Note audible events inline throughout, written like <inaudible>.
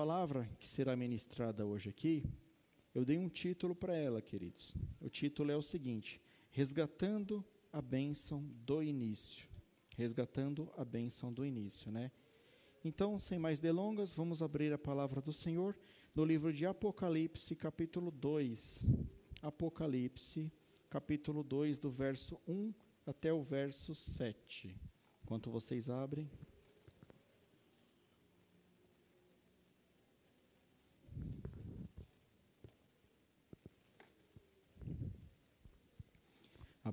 palavra que será ministrada hoje aqui, eu dei um título para ela, queridos. O título é o seguinte: Resgatando a bênção do início. Resgatando a bênção do início, né? Então, sem mais delongas, vamos abrir a palavra do Senhor no livro de Apocalipse, capítulo 2. Apocalipse, capítulo 2, do verso 1 até o verso 7. Enquanto vocês abrem.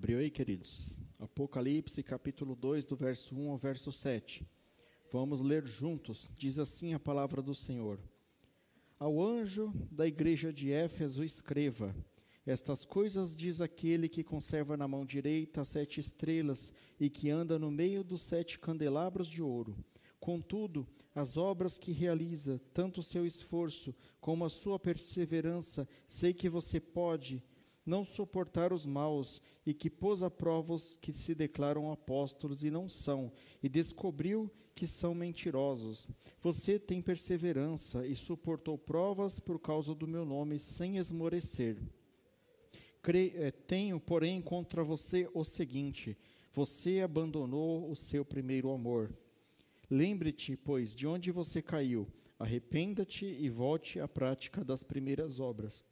Abriu aí, queridos? Apocalipse, capítulo 2, do verso 1 ao verso 7. Vamos ler juntos. Diz assim a palavra do Senhor. Ao anjo da igreja de Éfeso escreva: Estas coisas diz aquele que conserva na mão direita as sete estrelas e que anda no meio dos sete candelabros de ouro. Contudo, as obras que realiza, tanto o seu esforço como a sua perseverança, sei que você pode não suportar os maus, e que pôs a prova os que se declaram apóstolos e não são, e descobriu que são mentirosos. Você tem perseverança e suportou provas por causa do meu nome, sem esmorecer. É, tenho, porém, contra você o seguinte: você abandonou o seu primeiro amor. Lembre-te, pois, de onde você caiu, arrependa-te e volte à prática das primeiras obras.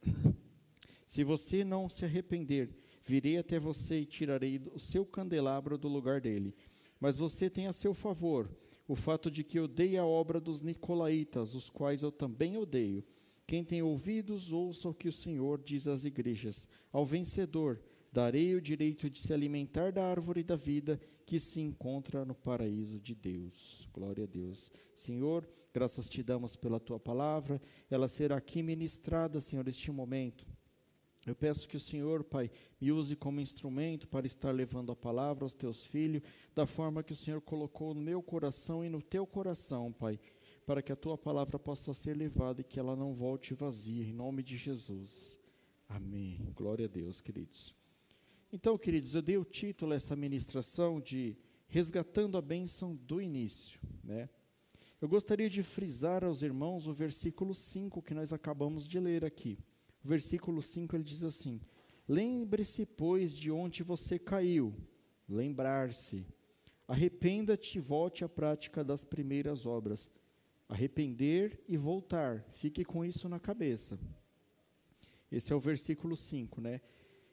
Se você não se arrepender, virei até você e tirarei o seu candelabro do lugar dele. Mas você tem a seu favor o fato de que odeia a obra dos nicolaítas, os quais eu também odeio. Quem tem ouvidos, ouça o que o Senhor diz às igrejas. Ao vencedor, darei o direito de se alimentar da árvore da vida que se encontra no paraíso de Deus. Glória a Deus. Senhor, graças te damos pela tua palavra. Ela será aqui ministrada, Senhor, este momento. Eu peço que o Senhor, Pai, me use como instrumento para estar levando a palavra aos teus filhos, da forma que o Senhor colocou no meu coração e no teu coração, Pai, para que a tua palavra possa ser levada e que ela não volte vazia, em nome de Jesus. Amém. Glória a Deus, queridos. Então, queridos, eu dei o título a essa ministração de Resgatando a Bênção do Início, né? Eu gostaria de frisar aos irmãos o versículo 5 que nós acabamos de ler aqui versículo 5 ele diz assim: Lembre-se, pois, de onde você caiu. Lembrar-se. Arrependa-te e volte à prática das primeiras obras. Arrepender e voltar. Fique com isso na cabeça. Esse é o versículo 5, né?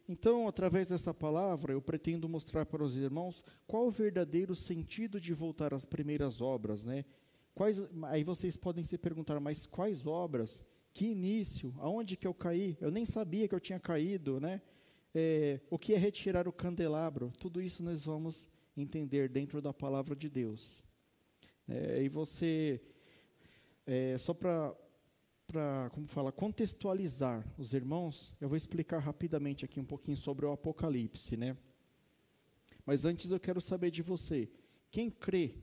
Então, através dessa palavra, eu pretendo mostrar para os irmãos qual o verdadeiro sentido de voltar às primeiras obras, né? Quais, aí vocês podem se perguntar, mas quais obras? Que início? Aonde que eu caí? Eu nem sabia que eu tinha caído, né? É, o que é retirar o candelabro? Tudo isso nós vamos entender dentro da palavra de Deus. É, e você, é, só para, como fala, contextualizar os irmãos, eu vou explicar rapidamente aqui um pouquinho sobre o Apocalipse, né? Mas antes eu quero saber de você, quem crê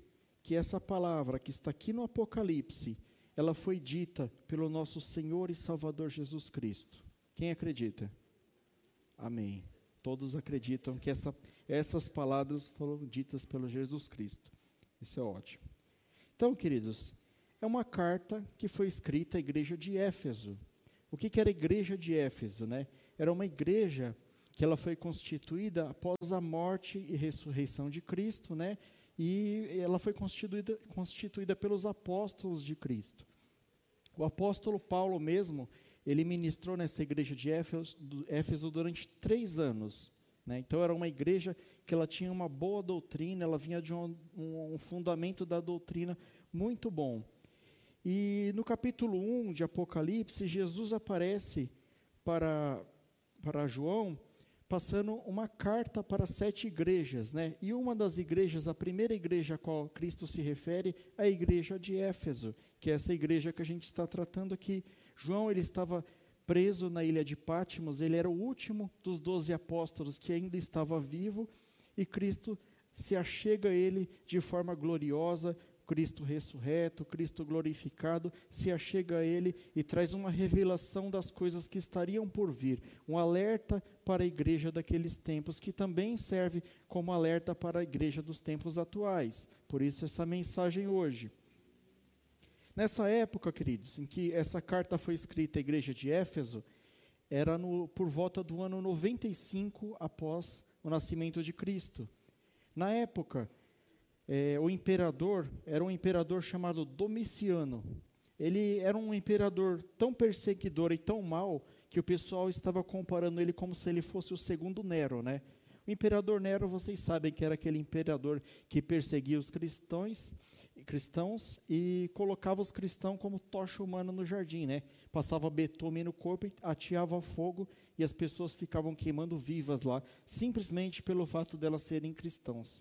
que essa palavra que está aqui no Apocalipse ela foi dita pelo nosso Senhor e Salvador Jesus Cristo. Quem acredita? Amém. Todos acreditam que essa, essas palavras foram ditas pelo Jesus Cristo. Isso é ótimo. Então, queridos, é uma carta que foi escrita à igreja de Éfeso. O que, que era a igreja de Éfeso? Né? Era uma igreja que ela foi constituída após a morte e ressurreição de Cristo, né? E ela foi constituída, constituída pelos apóstolos de Cristo. O apóstolo Paulo mesmo, ele ministrou nessa igreja de Éfeso, durante três anos. Né? Então era uma igreja que ela tinha uma boa doutrina, ela vinha de um, um, um fundamento da doutrina muito bom. E no capítulo 1 de Apocalipse, Jesus aparece para, para João passando uma carta para sete igrejas, né? E uma das igrejas, a primeira igreja a qual Cristo se refere, é a igreja de Éfeso, que é essa igreja que a gente está tratando aqui. João, ele estava preso na ilha de Pátimos, ele era o último dos doze apóstolos que ainda estava vivo, e Cristo se achega a ele de forma gloriosa, Cristo ressurreto, Cristo glorificado, se achega a ele e traz uma revelação das coisas que estariam por vir, um alerta para a igreja daqueles tempos, que também serve como alerta para a igreja dos tempos atuais. Por isso, essa mensagem hoje. Nessa época, queridos, em que essa carta foi escrita à igreja de Éfeso, era no, por volta do ano 95 após o nascimento de Cristo. Na época, é, o imperador era um imperador chamado Domiciano. Ele era um imperador tão perseguidor e tão mau que o pessoal estava comparando ele como se ele fosse o segundo Nero, né? O imperador Nero, vocês sabem que era aquele imperador que perseguia os cristãos, cristãos e colocava os cristãos como tocha humana no jardim, né? Passava betume no corpo e ateava fogo e as pessoas ficavam queimando vivas lá, simplesmente pelo fato delas serem cristãos.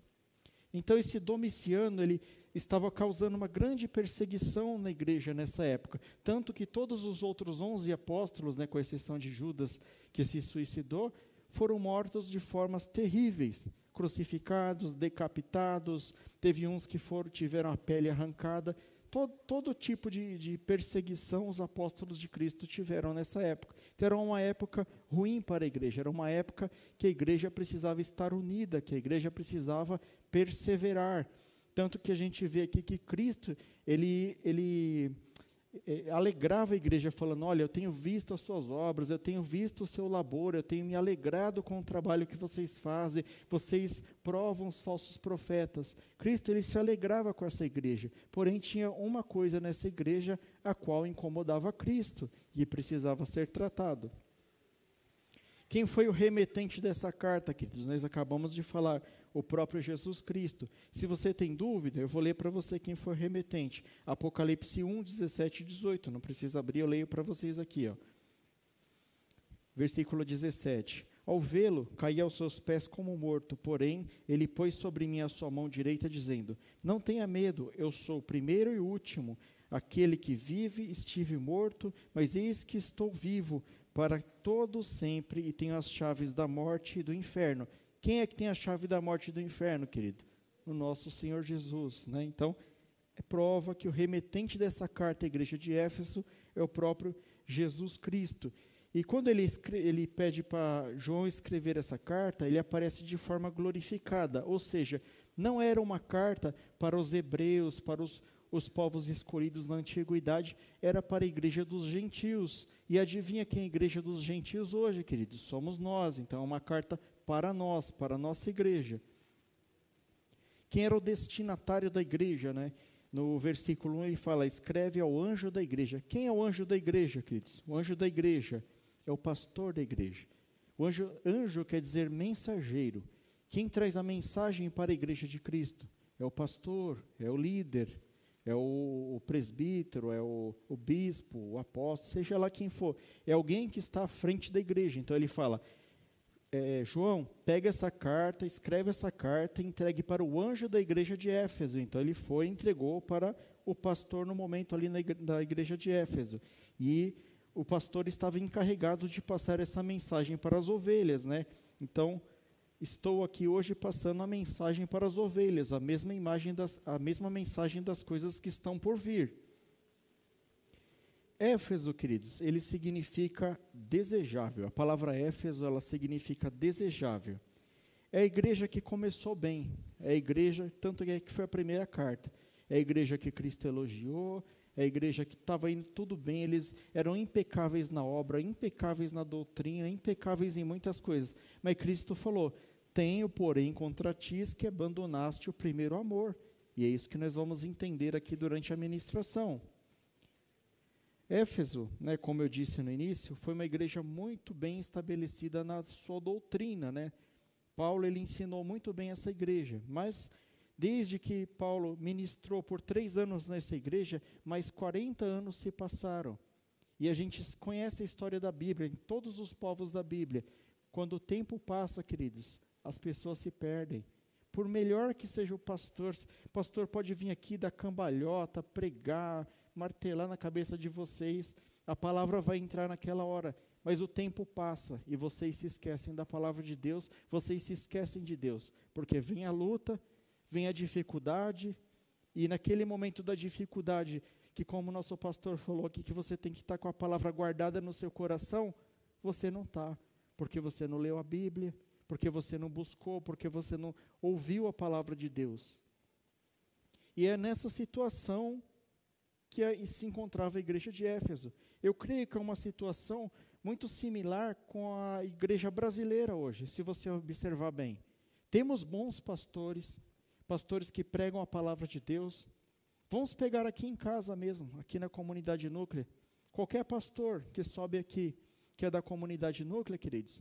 Então esse Domiciano, ele estava causando uma grande perseguição na igreja nessa época, tanto que todos os outros onze apóstolos, né, com exceção de Judas, que se suicidou, foram mortos de formas terríveis, crucificados, decapitados, teve uns que foram tiveram a pele arrancada, todo, todo tipo de, de perseguição os apóstolos de Cristo tiveram nessa época. Então era uma época ruim para a igreja, era uma época que a igreja precisava estar unida, que a igreja precisava perseverar. Tanto que a gente vê aqui que Cristo, ele, ele alegrava a igreja, falando: Olha, eu tenho visto as suas obras, eu tenho visto o seu labor, eu tenho me alegrado com o trabalho que vocês fazem, vocês provam os falsos profetas. Cristo, ele se alegrava com essa igreja, porém tinha uma coisa nessa igreja a qual incomodava Cristo e precisava ser tratado. Quem foi o remetente dessa carta, queridos? Nós acabamos de falar o próprio Jesus Cristo. Se você tem dúvida, eu vou ler para você quem foi remetente. Apocalipse 1, 17 e 18. Não precisa abrir, eu leio para vocês aqui. Ó. Versículo 17. Ao vê-lo, caí aos seus pés como morto, porém, ele pôs sobre mim a sua mão direita, dizendo: Não tenha medo, eu sou o primeiro e o último, aquele que vive, estive morto, mas eis que estou vivo para todo sempre e tenho as chaves da morte e do inferno. Quem é que tem a chave da morte e do inferno, querido? O nosso Senhor Jesus. Né? Então, é prova que o remetente dessa carta à igreja de Éfeso é o próprio Jesus Cristo. E quando ele, ele pede para João escrever essa carta, ele aparece de forma glorificada, ou seja, não era uma carta para os hebreus, para os, os povos escolhidos na antiguidade, era para a igreja dos gentios. E adivinha quem é a igreja dos gentios hoje, queridos? Somos nós. Então é uma carta para nós, para a nossa igreja. Quem era o destinatário da igreja, né? No versículo 1 ele fala: escreve ao anjo da igreja. Quem é o anjo da igreja, queridos? O anjo da igreja é o pastor da igreja. O anjo, anjo quer dizer mensageiro. Quem traz a mensagem para a igreja de Cristo? É o pastor, é o líder, é o, o presbítero, é o, o, bispo, o apóstolo, seja lá quem for. É alguém que está à frente da igreja. Então ele fala: é, João, pega essa carta, escreve essa carta entregue para o anjo da igreja de Éfeso. Então ele foi e entregou para o pastor no momento ali na igreja, da igreja de Éfeso. E o pastor estava encarregado de passar essa mensagem para as ovelhas, né? Então, estou aqui hoje passando a mensagem para as ovelhas, a mesma imagem das, a mesma mensagem das coisas que estão por vir. Éfeso, queridos, ele significa desejável. A palavra Éfeso, ela significa desejável. É a igreja que começou bem. É a igreja, tanto é que foi a primeira carta. É a igreja que Cristo elogiou, é a igreja que estava indo tudo bem, eles eram impecáveis na obra, impecáveis na doutrina, impecáveis em muitas coisas. Mas Cristo falou: Tenho, porém, contra ti que abandonaste o primeiro amor. E é isso que nós vamos entender aqui durante a ministração. Éfeso, né, como eu disse no início, foi uma igreja muito bem estabelecida na sua doutrina, né? Paulo ele ensinou muito bem essa igreja, mas desde que Paulo ministrou por três anos nessa igreja, mais 40 anos se passaram. E a gente conhece a história da Bíblia, em todos os povos da Bíblia. Quando o tempo passa, queridos, as pessoas se perdem. Por melhor que seja o pastor, o pastor pode vir aqui dar cambalhota, pregar, martelar na cabeça de vocês, a palavra vai entrar naquela hora, mas o tempo passa e vocês se esquecem da palavra de Deus, vocês se esquecem de Deus, porque vem a luta, vem a dificuldade, e naquele momento da dificuldade, que como nosso pastor falou aqui, que você tem que estar com a palavra guardada no seu coração, você não está, porque você não leu a Bíblia, porque você não buscou, porque você não ouviu a palavra de Deus. E é nessa situação que se encontrava a igreja de Éfeso. Eu creio que é uma situação muito similar com a igreja brasileira hoje, se você observar bem. Temos bons pastores, pastores que pregam a palavra de Deus. Vamos pegar aqui em casa mesmo, aqui na comunidade núclea. Qualquer pastor que sobe aqui, que é da comunidade núclea, queridos,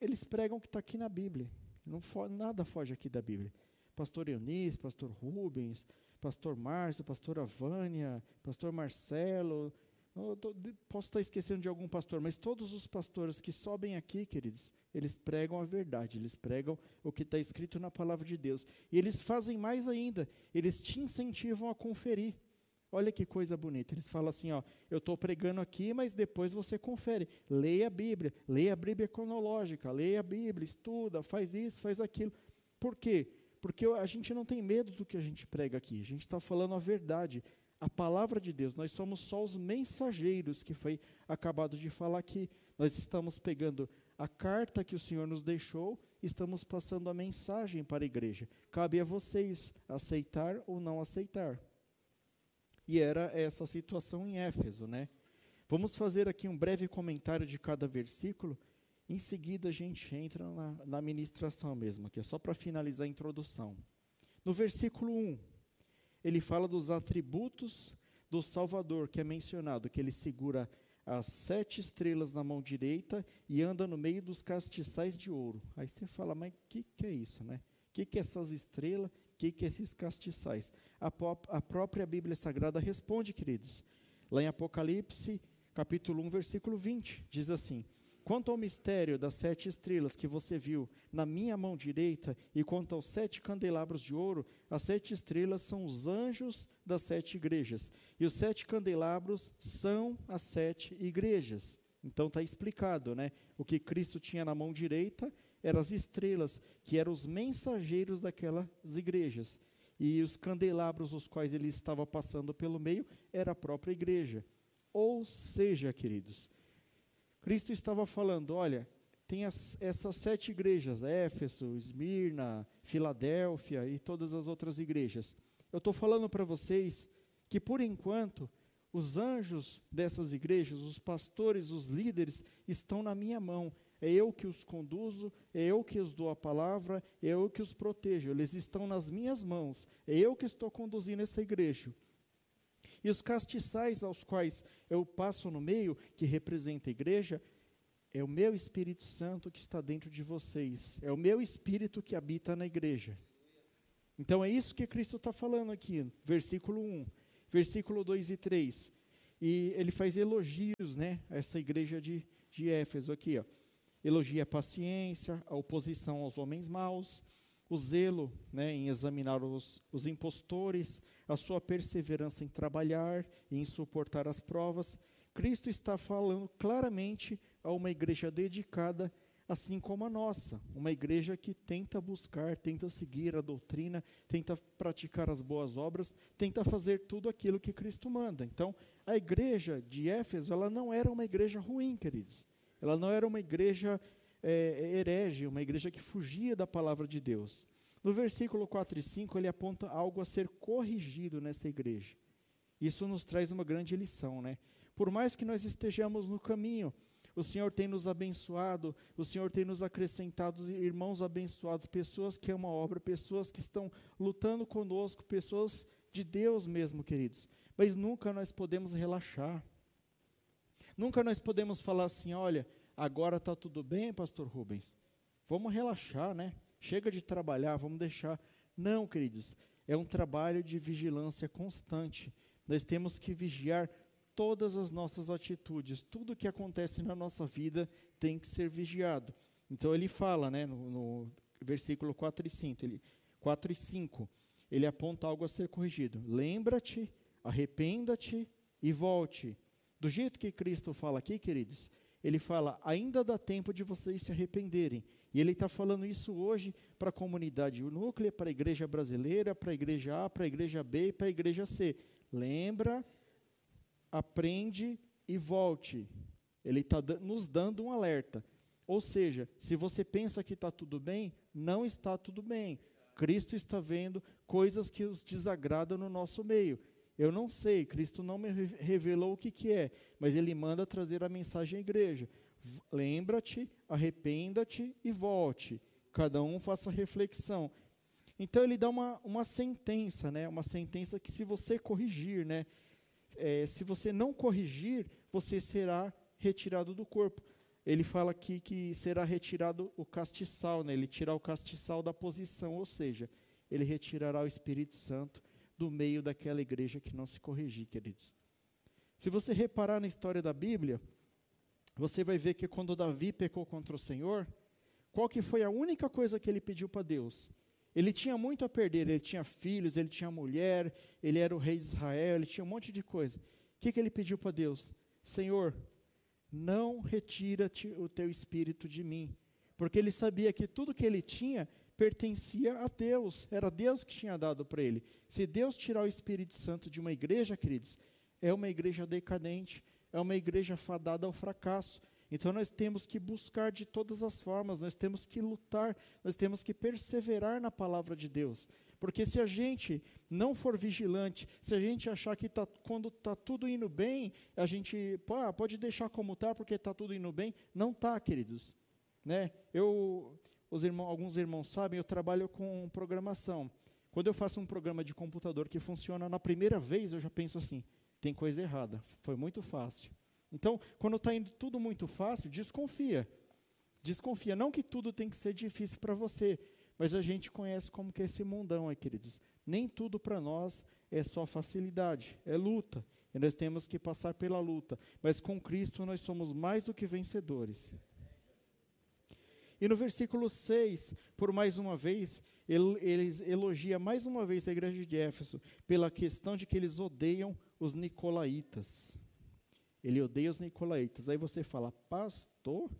eles pregam o que está aqui na Bíblia. Não nada foge aqui da Bíblia. Pastor Eunice, pastor Rubens, pastor Márcio, pastora Vânia, pastor Marcelo, Tô, posso estar esquecendo de algum pastor, mas todos os pastores que sobem aqui, queridos, eles pregam a verdade, eles pregam o que está escrito na palavra de Deus. E eles fazem mais ainda, eles te incentivam a conferir. Olha que coisa bonita. Eles falam assim: ó, eu estou pregando aqui, mas depois você confere. Leia a Bíblia, leia a Bíblia cronológica, leia a Bíblia, estuda, faz isso, faz aquilo. Por quê? Porque a gente não tem medo do que a gente prega aqui, a gente está falando a verdade a palavra de Deus, nós somos só os mensageiros que foi acabado de falar aqui. Nós estamos pegando a carta que o Senhor nos deixou, estamos passando a mensagem para a igreja. Cabe a vocês aceitar ou não aceitar. E era essa situação em Éfeso, né? Vamos fazer aqui um breve comentário de cada versículo. Em seguida a gente entra na, na ministração mesmo, que é só para finalizar a introdução. No versículo 1, ele fala dos atributos do Salvador, que é mencionado, que ele segura as sete estrelas na mão direita e anda no meio dos castiçais de ouro. Aí você fala, mas o que, que é isso, né? O que, que é essas estrelas? O que, que é esses castiçais? A, a própria Bíblia Sagrada responde, queridos. Lá em Apocalipse, capítulo 1, versículo 20, diz assim: Quanto ao mistério das sete estrelas que você viu na minha mão direita, e quanto aos sete candelabros de ouro, as sete estrelas são os anjos das sete igrejas, e os sete candelabros são as sete igrejas. Então está explicado, né? O que Cristo tinha na mão direita eram as estrelas, que eram os mensageiros daquelas igrejas. E os candelabros, os quais ele estava passando pelo meio, era a própria igreja. Ou seja, queridos, Cristo estava falando: olha, tem as, essas sete igrejas, Éfeso, Esmirna, Filadélfia e todas as outras igrejas. Eu estou falando para vocês que, por enquanto, os anjos dessas igrejas, os pastores, os líderes, estão na minha mão. É eu que os conduzo, é eu que os dou a palavra, é eu que os protejo. Eles estão nas minhas mãos. É eu que estou conduzindo essa igreja. E os castiçais aos quais eu passo no meio, que representa a igreja, é o meu Espírito Santo que está dentro de vocês. É o meu Espírito que habita na igreja. Então é isso que Cristo está falando aqui, versículo 1, versículo 2 e 3. E ele faz elogios né, a essa igreja de, de Éfeso aqui. Ó. Elogia a paciência, a oposição aos homens maus, o zelo né, em examinar os, os impostores, a sua perseverança em trabalhar e em suportar as provas. Cristo está falando claramente a uma igreja dedicada, assim como a nossa, uma igreja que tenta buscar, tenta seguir a doutrina, tenta praticar as boas obras, tenta fazer tudo aquilo que Cristo manda. Então, a igreja de Éfeso, ela não era uma igreja ruim, queridos. Ela não era uma igreja é, herege, uma igreja que fugia da palavra de Deus. No versículo 4 e 5, ele aponta algo a ser corrigido nessa igreja. Isso nos traz uma grande lição, né? Por mais que nós estejamos no caminho, o Senhor tem nos abençoado, o Senhor tem nos acrescentado irmãos abençoados, pessoas que amam a obra, pessoas que estão lutando conosco, pessoas de Deus mesmo, queridos. Mas nunca nós podemos relaxar. Nunca nós podemos falar assim, olha, agora está tudo bem, pastor Rubens. Vamos relaxar, né? Chega de trabalhar, vamos deixar. Não, queridos, é um trabalho de vigilância constante. Nós temos que vigiar todas as nossas atitudes, tudo que acontece na nossa vida tem que ser vigiado. Então ele fala, né, no, no versículo 4 e 5, ele, 4 e 5, ele aponta algo a ser corrigido. Lembra-te, arrependa-te e volte. Do jeito que Cristo fala aqui, queridos, ele fala: ainda dá tempo de vocês se arrependerem. E ele está falando isso hoje para a comunidade núclea, para a igreja brasileira, para a igreja A, para a igreja B e para a igreja C. Lembra, aprende e volte. Ele está nos dando um alerta. Ou seja, se você pensa que está tudo bem, não está tudo bem. Cristo está vendo coisas que os desagradam no nosso meio. Eu não sei, Cristo não me revelou o que, que é, mas ele manda trazer a mensagem à igreja. Lembra-te, arrependa-te e volte. Cada um faça reflexão. Então ele dá uma, uma sentença, né? Uma sentença que se você corrigir, né? É, se você não corrigir, você será retirado do corpo. Ele fala aqui que será retirado o castiçal, né? Ele tirar o castiçal da posição, ou seja, ele retirará o Espírito Santo do meio daquela igreja que não se corrigir, queridos. Se você reparar na história da Bíblia, você vai ver que quando Davi pecou contra o Senhor, qual que foi a única coisa que ele pediu para Deus? Ele tinha muito a perder, ele tinha filhos, ele tinha mulher, ele era o rei de Israel, ele tinha um monte de coisa. O que, que ele pediu para Deus? Senhor, não retira-te o teu espírito de mim. Porque ele sabia que tudo que ele tinha pertencia a Deus, era Deus que tinha dado para ele. Se Deus tirar o Espírito Santo de uma igreja, queridos, é uma igreja decadente, é uma igreja fadada ao fracasso. Então nós temos que buscar de todas as formas, nós temos que lutar, nós temos que perseverar na palavra de Deus. Porque se a gente não for vigilante, se a gente achar que tá, quando está tudo indo bem, a gente pô, pode deixar como está porque está tudo indo bem, não está, queridos. Né? Eu, os irmãos, alguns irmãos sabem, eu trabalho com programação. Quando eu faço um programa de computador que funciona na primeira vez, eu já penso assim: tem coisa errada. Foi muito fácil. Então, quando está indo tudo muito fácil, desconfia. Desconfia. Não que tudo tem que ser difícil para você, mas a gente conhece como que é esse mundão aí, queridos. Nem tudo para nós é só facilidade, é luta. E nós temos que passar pela luta. Mas com Cristo nós somos mais do que vencedores. E no versículo 6, por mais uma vez, ele, elogia mais uma vez a igreja de Éfeso pela questão de que eles odeiam os nicolaítas. Ele odeia os nicolaítas. Aí você fala, pastor,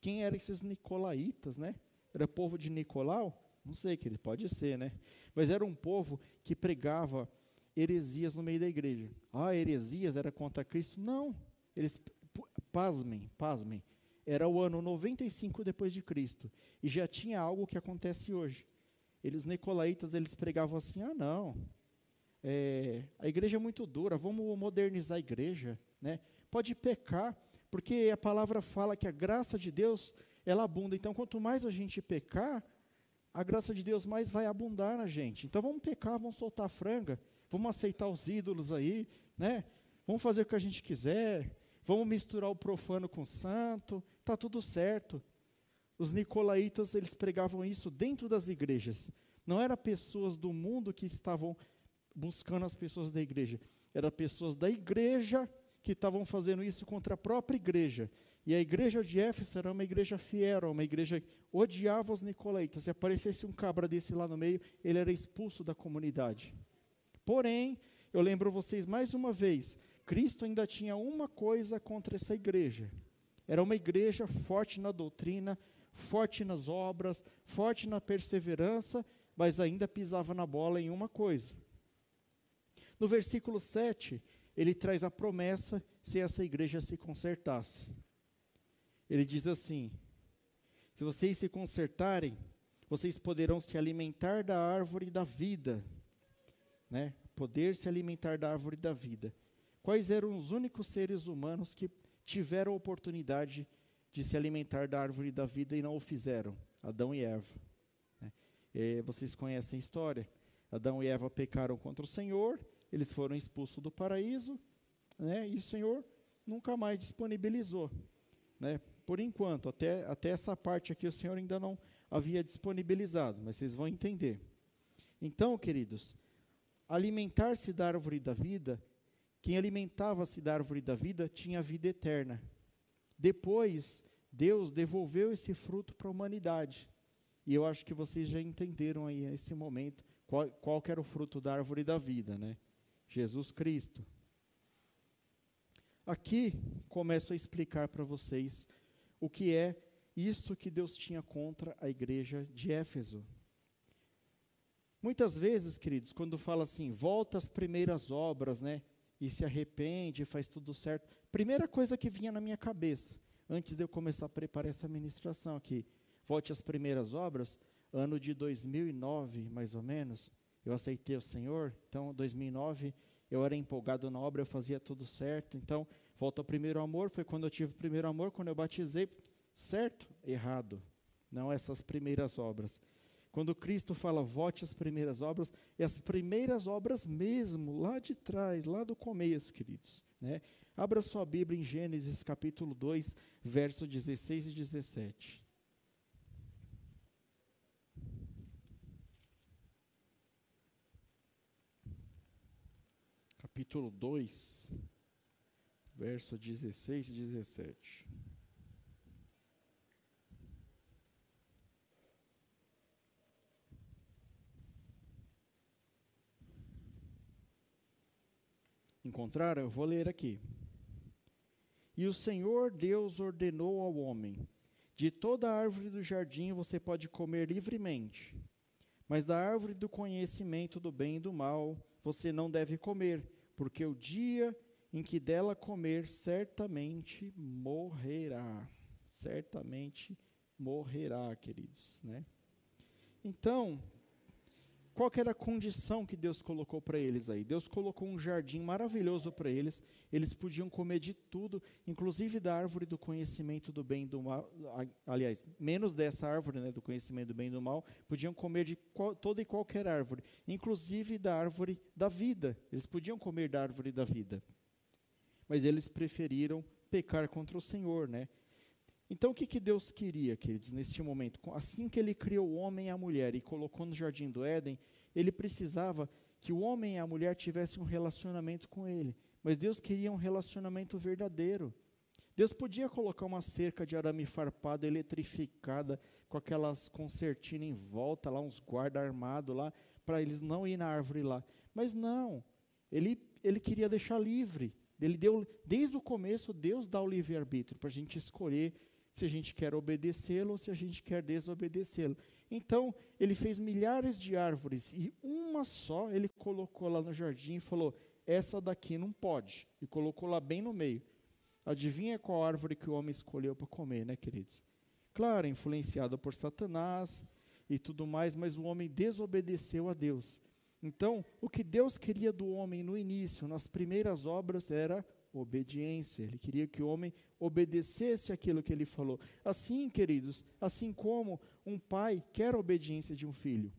quem eram esses nicolaítas, né? Era povo de Nicolau? Não sei, que ele pode ser, né? Mas era um povo que pregava heresias no meio da igreja. Ah, heresias era contra Cristo? Não. Eles, pasmem, pasmem. Era o ano 95 depois de Cristo. E já tinha algo que acontece hoje. Eles, nicolaítas, eles pregavam assim, ah, não, é, a igreja é muito dura, vamos modernizar a igreja, né? Pode pecar, porque a palavra fala que a graça de Deus, ela abunda. Então, quanto mais a gente pecar, a graça de Deus mais vai abundar na gente. Então, vamos pecar, vamos soltar a franga, vamos aceitar os ídolos aí, né? Vamos fazer o que a gente quiser, vamos misturar o profano com o santo, tá tudo certo. Os nicolaítas, eles pregavam isso dentro das igrejas. Não eram pessoas do mundo que estavam buscando as pessoas da igreja. Eram pessoas da igreja que estavam fazendo isso contra a própria igreja. E a igreja de Éfeso era uma igreja fiel, uma igreja que odiava os nicolaítas. Se aparecesse um cabra desse lá no meio, ele era expulso da comunidade. Porém, eu lembro vocês mais uma vez, Cristo ainda tinha uma coisa contra essa igreja. Era uma igreja forte na doutrina, forte nas obras, forte na perseverança, mas ainda pisava na bola em uma coisa. No versículo 7, ele traz a promessa se essa igreja se consertasse. Ele diz assim: Se vocês se consertarem, vocês poderão se alimentar da árvore da vida, né? Poder se alimentar da árvore da vida. Quais eram os únicos seres humanos que tiveram a oportunidade de se alimentar da árvore da vida e não o fizeram? Adão e Eva. Né? Vocês conhecem a história. Adão e Eva pecaram contra o Senhor eles foram expulsos do paraíso, né, e o Senhor nunca mais disponibilizou. Né, por enquanto, até, até essa parte aqui o Senhor ainda não havia disponibilizado, mas vocês vão entender. Então, queridos, alimentar-se da árvore da vida, quem alimentava-se da árvore da vida tinha vida eterna. Depois, Deus devolveu esse fruto para a humanidade. E eu acho que vocês já entenderam aí nesse momento qual, qual era o fruto da árvore da vida, né? Jesus Cristo. Aqui começo a explicar para vocês o que é isto que Deus tinha contra a igreja de Éfeso. Muitas vezes, queridos, quando fala assim, volta às primeiras obras, né, e se arrepende, faz tudo certo, primeira coisa que vinha na minha cabeça, antes de eu começar a preparar essa ministração aqui, volte às primeiras obras, ano de 2009, mais ou menos, eu aceitei o Senhor, então 2009 eu era empolgado na obra, eu fazia tudo certo. Então, volta ao primeiro amor, foi quando eu tive o primeiro amor, quando eu batizei, certo? Errado. Não essas primeiras obras. Quando Cristo fala, vote as primeiras obras, é as primeiras obras mesmo, lá de trás, lá do começo, queridos. Né? Abra sua Bíblia em Gênesis capítulo 2, verso 16 e 17. capítulo 2, verso 16 e 17. Encontraram? Eu vou ler aqui. E o Senhor Deus ordenou ao homem: De toda árvore do jardim você pode comer livremente, mas da árvore do conhecimento do bem e do mal você não deve comer, porque o dia em que dela comer, certamente morrerá. Certamente morrerá, queridos, né? Então, qual era a condição que Deus colocou para eles aí? Deus colocou um jardim maravilhoso para eles. Eles podiam comer de tudo, inclusive da árvore do conhecimento do bem e do mal. Aliás, menos dessa árvore, né, do conhecimento do bem e do mal, podiam comer de qual, toda e qualquer árvore, inclusive da árvore da vida. Eles podiam comer da árvore da vida. Mas eles preferiram pecar contra o Senhor, né? Então, o que, que Deus queria, queridos, neste momento? Assim que Ele criou o homem e a mulher e colocou no jardim do Éden, Ele precisava que o homem e a mulher tivessem um relacionamento com Ele. Mas Deus queria um relacionamento verdadeiro. Deus podia colocar uma cerca de arame farpado, eletrificada, com aquelas concertinas em volta, lá uns guarda armados lá, para eles não ir na árvore lá. Mas não, ele, ele queria deixar livre. Ele deu, desde o começo, Deus dá o livre-arbítrio para a gente escolher se a gente quer obedecê-lo ou se a gente quer desobedecê-lo. Então, ele fez milhares de árvores e uma só ele colocou lá no jardim e falou: essa daqui não pode. E colocou lá bem no meio. Adivinha qual árvore que o homem escolheu para comer, né, queridos? Claro, influenciado por Satanás e tudo mais, mas o homem desobedeceu a Deus. Então, o que Deus queria do homem no início, nas primeiras obras, era obediência. Ele queria que o homem obedecesse aquilo que ele falou. Assim, queridos, assim como um pai quer a obediência de um filho.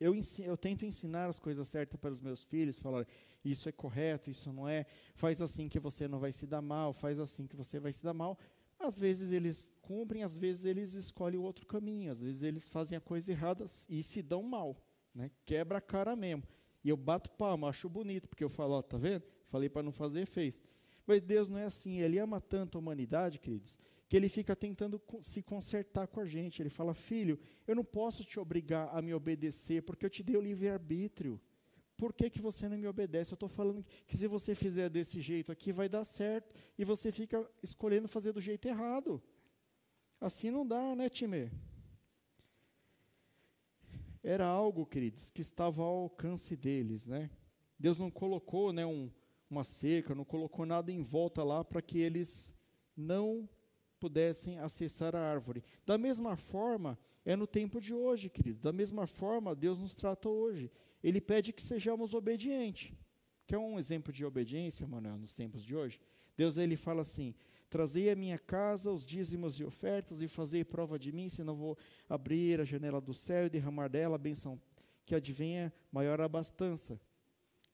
Eu, eu tento ensinar as coisas certas para os meus filhos, falar isso é correto, isso não é, faz assim que você não vai se dar mal, faz assim que você vai se dar mal. Às vezes eles cumprem, às vezes eles escolhem outro caminho, às vezes eles fazem a coisa errada e se dão mal, né? quebra a cara mesmo. E eu bato palma, acho bonito, porque eu falo, ó, tá vendo? Falei para não fazer, fez. Mas Deus não é assim, Ele ama tanto a humanidade, queridos, que Ele fica tentando se consertar com a gente. Ele fala, filho, eu não posso te obrigar a me obedecer, porque eu te dei o livre-arbítrio. Por que, que você não me obedece? Eu estou falando que se você fizer desse jeito aqui, vai dar certo, e você fica escolhendo fazer do jeito errado. Assim não dá, né, time? Era algo, queridos, que estava ao alcance deles, né? Deus não colocou né, um, uma cerca, não colocou nada em volta lá para que eles não pudessem acessar a árvore. Da mesma forma, é no tempo de hoje, querido. Da mesma forma, Deus nos trata hoje. Ele pede que sejamos obedientes. Quer um exemplo de obediência, Manuel, nos tempos de hoje? Deus ele fala assim: Trazei a minha casa os dízimos e ofertas e fazei prova de mim, se não vou abrir a janela do céu e derramar dela a benção que advenha maior abastança.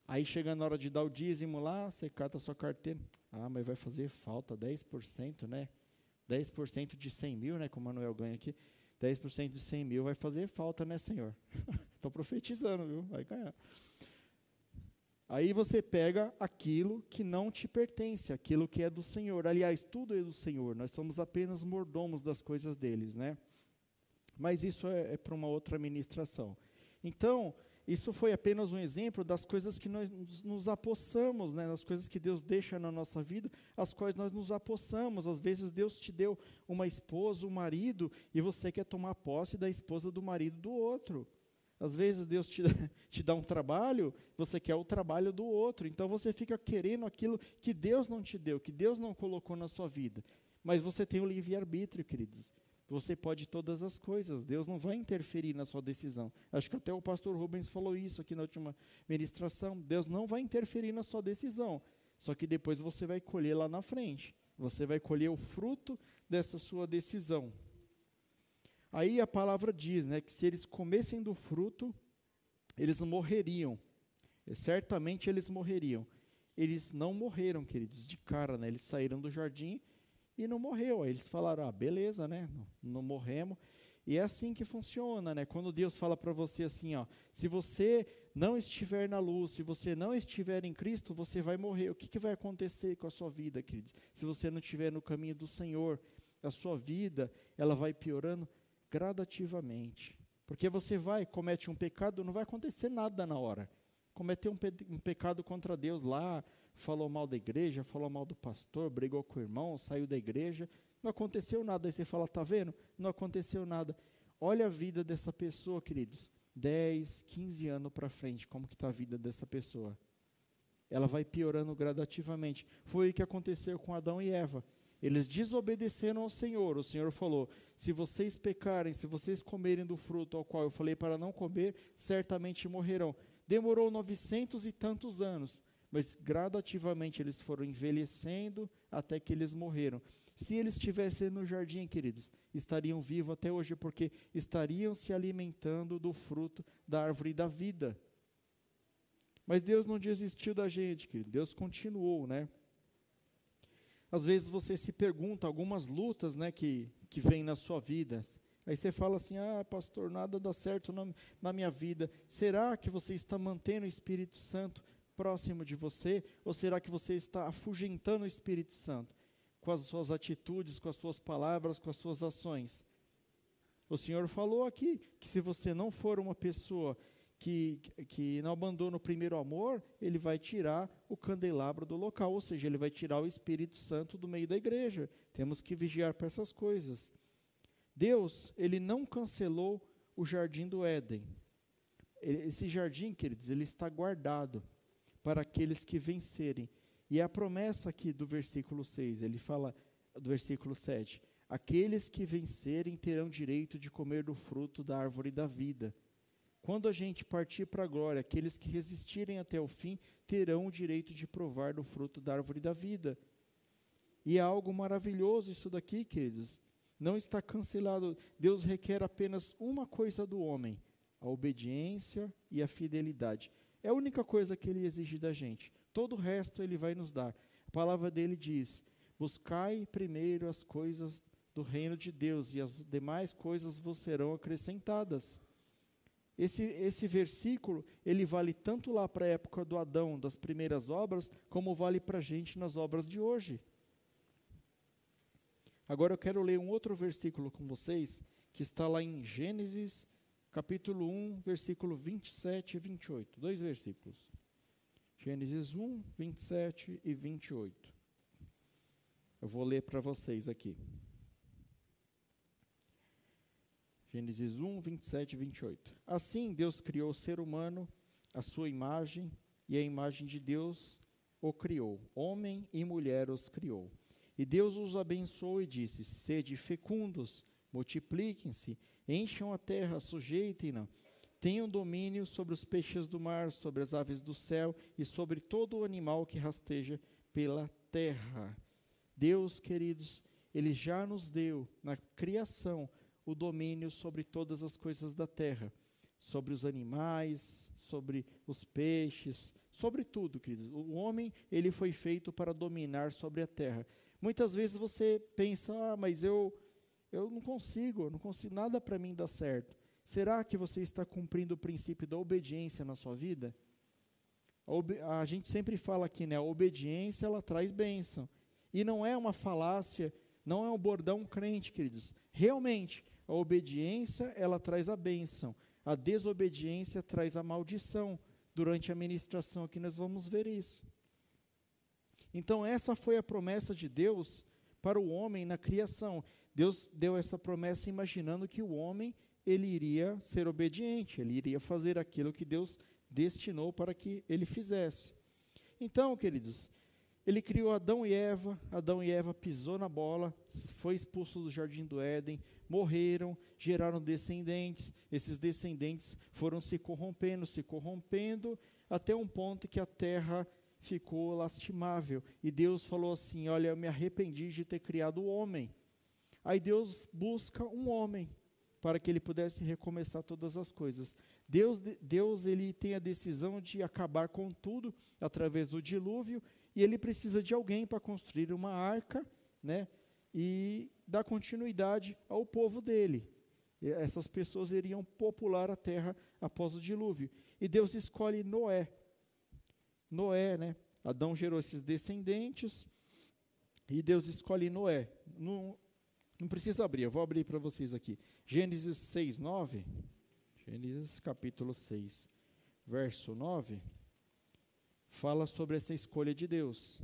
Aí chega na hora de dar o dízimo lá, você cata a sua carteira. Ah, mas vai fazer falta 10%, né? 10% de 100 mil, né? Como o Manuel ganha aqui. 10% de 100 mil vai fazer falta, né, Senhor? <laughs> Estou profetizando, viu? Vai ganhar. Aí você pega aquilo que não te pertence, aquilo que é do Senhor. Aliás, tudo é do Senhor. Nós somos apenas mordomos das coisas deles, né? Mas isso é, é para uma outra ministração. Então, isso foi apenas um exemplo das coisas que nós nos apossamos, né, das coisas que Deus deixa na nossa vida, as quais nós nos apossamos. Às vezes Deus te deu uma esposa, um marido, e você quer tomar posse da esposa do marido do outro. Às vezes Deus te, <laughs> te dá um trabalho, você quer o trabalho do outro. Então você fica querendo aquilo que Deus não te deu, que Deus não colocou na sua vida. Mas você tem o livre-arbítrio, queridos. Você pode todas as coisas, Deus não vai interferir na sua decisão. Acho que até o pastor Rubens falou isso aqui na última ministração. Deus não vai interferir na sua decisão, só que depois você vai colher lá na frente. Você vai colher o fruto dessa sua decisão. Aí a palavra diz, né, que se eles comessem do fruto, eles morreriam. E certamente eles morreriam. Eles não morreram, queridos, de cara, né? Eles saíram do jardim e não morreu. Aí eles falaram: "Ah, beleza, né? Não, não morremos". E é assim que funciona, né? Quando Deus fala para você assim, ó, se você não estiver na luz, se você não estiver em Cristo, você vai morrer. O que, que vai acontecer com a sua vida, queridos? Se você não estiver no caminho do Senhor, a sua vida, ela vai piorando gradativamente. Porque você vai, comete um pecado, não vai acontecer nada na hora. Cometeu um, pe um pecado contra Deus lá, falou mal da igreja, falou mal do pastor, brigou com o irmão, saiu da igreja, não aconteceu nada. Aí você fala, tá vendo? Não aconteceu nada. Olha a vida dessa pessoa, queridos. 10, 15 anos para frente, como que está a vida dessa pessoa? Ela vai piorando gradativamente. Foi o que aconteceu com Adão e Eva. Eles desobedeceram ao Senhor. O Senhor falou: se vocês pecarem, se vocês comerem do fruto ao qual eu falei para não comer, certamente morrerão. Demorou novecentos e tantos anos, mas gradativamente eles foram envelhecendo até que eles morreram. Se eles estivessem no jardim, queridos, estariam vivos até hoje, porque estariam se alimentando do fruto da árvore da vida. Mas Deus não desistiu da gente, querido. Deus continuou, né? Às vezes você se pergunta algumas lutas, né, que que vem na sua vida. Aí você fala assim: "Ah, pastor, nada dá certo na, na minha vida. Será que você está mantendo o Espírito Santo próximo de você ou será que você está afugentando o Espírito Santo com as suas atitudes, com as suas palavras, com as suas ações?" O Senhor falou aqui que se você não for uma pessoa que, que não abandona o primeiro amor, ele vai tirar o candelabro do local, ou seja, ele vai tirar o Espírito Santo do meio da igreja. Temos que vigiar para essas coisas. Deus, ele não cancelou o jardim do Éden. Esse jardim, queridos, ele está guardado para aqueles que vencerem. E a promessa aqui do versículo 6, ele fala, do versículo 7, aqueles que vencerem terão direito de comer do fruto da árvore da vida. Quando a gente partir para a glória, aqueles que resistirem até o fim terão o direito de provar do fruto da árvore da vida. E é algo maravilhoso isso daqui, queridos. Não está cancelado. Deus requer apenas uma coisa do homem: a obediência e a fidelidade. É a única coisa que ele exige da gente. Todo o resto ele vai nos dar. A palavra dele diz: Buscai primeiro as coisas do reino de Deus, e as demais coisas vos serão acrescentadas. Esse, esse versículo, ele vale tanto lá para a época do Adão, das primeiras obras, como vale para a gente nas obras de hoje. Agora eu quero ler um outro versículo com vocês, que está lá em Gênesis, capítulo 1, versículo 27 e 28. Dois versículos. Gênesis 1, 27 e 28. Eu vou ler para vocês aqui. Gênesis 1, 27 e 28. Assim Deus criou o ser humano, a sua imagem, e a imagem de Deus o criou. Homem e mulher os criou. E Deus os abençoou e disse: Sede fecundos, multipliquem-se, encham a terra, sujeitem-na, tenham domínio sobre os peixes do mar, sobre as aves do céu e sobre todo o animal que rasteja pela terra. Deus, queridos, Ele já nos deu na criação o domínio sobre todas as coisas da terra, sobre os animais, sobre os peixes, sobre tudo, queridos. O homem, ele foi feito para dominar sobre a terra. Muitas vezes você pensa, ah, mas eu, eu não consigo, não consigo, nada para mim dá certo. Será que você está cumprindo o princípio da obediência na sua vida? A, a gente sempre fala aqui, né? A obediência, ela traz bênção. E não é uma falácia, não é um bordão crente, queridos. Realmente, a obediência, ela traz a bênção. A desobediência traz a maldição. Durante a ministração aqui nós vamos ver isso. Então essa foi a promessa de Deus para o homem na criação. Deus deu essa promessa imaginando que o homem ele iria ser obediente, ele iria fazer aquilo que Deus destinou para que ele fizesse. Então, queridos, ele criou Adão e Eva, Adão e Eva pisou na bola, foi expulso do jardim do Éden, morreram, geraram descendentes, esses descendentes foram se corrompendo, se corrompendo, até um ponto que a terra ficou lastimável. E Deus falou assim: Olha, eu me arrependi de ter criado o homem. Aí Deus busca um homem para que ele pudesse recomeçar todas as coisas. Deus, Deus ele tem a decisão de acabar com tudo através do dilúvio e ele precisa de alguém para construir uma arca, né? E dar continuidade ao povo dele. Essas pessoas iriam popular a terra após o dilúvio. E Deus escolhe Noé. Noé, né? Adão gerou esses descendentes e Deus escolhe Noé. Não, não precisa abrir, eu vou abrir para vocês aqui. Gênesis 6, 9. Gênesis capítulo 6, verso 9 fala sobre essa escolha de Deus.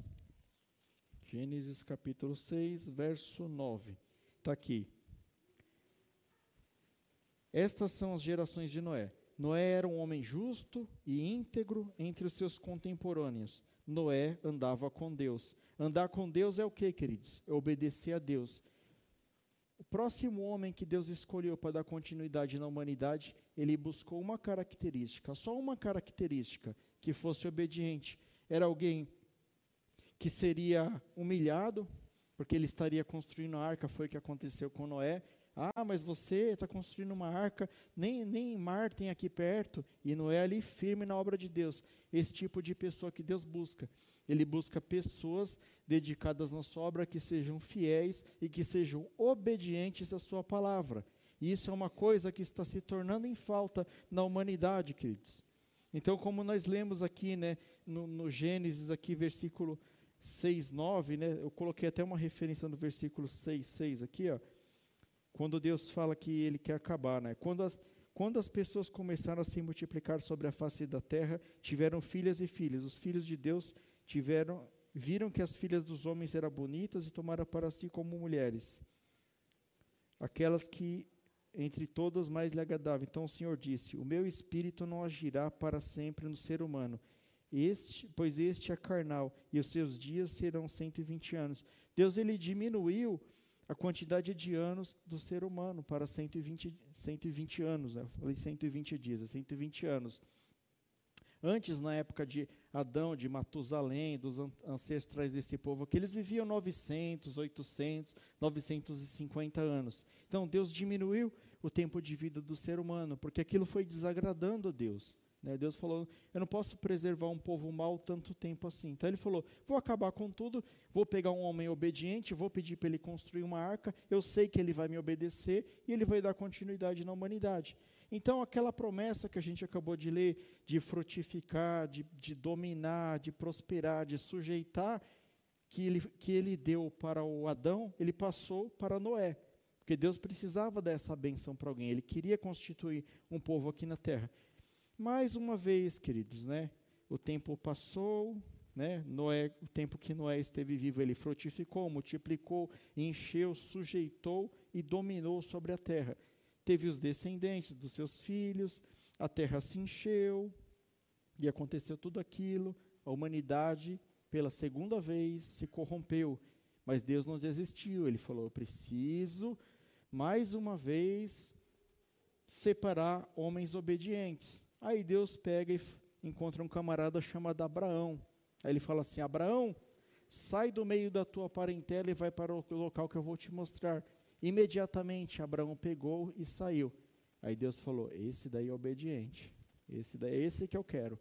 Gênesis capítulo 6, verso 9. Está aqui. Estas são as gerações de Noé. Noé era um homem justo e íntegro entre os seus contemporâneos. Noé andava com Deus. Andar com Deus é o que, queridos? É obedecer a Deus. O próximo homem que Deus escolheu para dar continuidade na humanidade, ele buscou uma característica, só uma característica, que fosse obediente. Era alguém que seria humilhado, porque ele estaria construindo a arca, foi o que aconteceu com Noé. Ah, mas você está construindo uma arca, nem, nem mar tem aqui perto, e Noé ali firme na obra de Deus. Esse tipo de pessoa que Deus busca. Ele busca pessoas dedicadas na sua obra que sejam fiéis e que sejam obedientes à sua palavra. E isso é uma coisa que está se tornando em falta na humanidade, queridos. Então, como nós lemos aqui, né, no, no Gênesis, aqui, versículo 6, 9, né, eu coloquei até uma referência no versículo 6, 6 aqui, ó, quando Deus fala que Ele quer acabar, né, quando as, quando as pessoas começaram a se multiplicar sobre a face da terra, tiveram filhas e filhos, os filhos de Deus tiveram, viram que as filhas dos homens eram bonitas e tomaram para si como mulheres, aquelas que entre todas mais lhe agradável. Então o Senhor disse: O meu espírito não agirá para sempre no ser humano, este, pois este é carnal, e os seus dias serão 120 anos. Deus ele diminuiu a quantidade de anos do ser humano para 120, 120 anos. Né? Eu falei 120 dias, 120 é anos. Antes, na época de Adão, de Matusalém, dos ancestrais desse povo, que eles viviam 900, 800, 950 anos. Então, Deus diminuiu o tempo de vida do ser humano, porque aquilo foi desagradando a Deus. Né? Deus falou: Eu não posso preservar um povo mau tanto tempo assim. Então ele falou: Vou acabar com tudo, vou pegar um homem obediente, vou pedir para ele construir uma arca. Eu sei que ele vai me obedecer e ele vai dar continuidade na humanidade. Então, aquela promessa que a gente acabou de ler, de frutificar, de, de dominar, de prosperar, de sujeitar, que ele, que ele deu para o Adão, ele passou para Noé. Porque Deus precisava dessa benção para alguém, ele queria constituir um povo aqui na terra. Mais uma vez, queridos, né? O tempo passou, né? Noé, o tempo que Noé esteve vivo, ele frutificou, multiplicou, encheu, sujeitou e dominou sobre a terra teve os descendentes dos seus filhos, a terra se encheu, e aconteceu tudo aquilo, a humanidade, pela segunda vez, se corrompeu. Mas Deus não desistiu, ele falou: Eu preciso, mais uma vez, separar homens obedientes. Aí Deus pega e encontra um camarada chamado Abraão. Aí ele fala assim: Abraão, sai do meio da tua parentela e vai para o local que eu vou te mostrar. Imediatamente Abraão pegou e saiu. Aí Deus falou: Esse daí é obediente. Esse daí é esse que eu quero.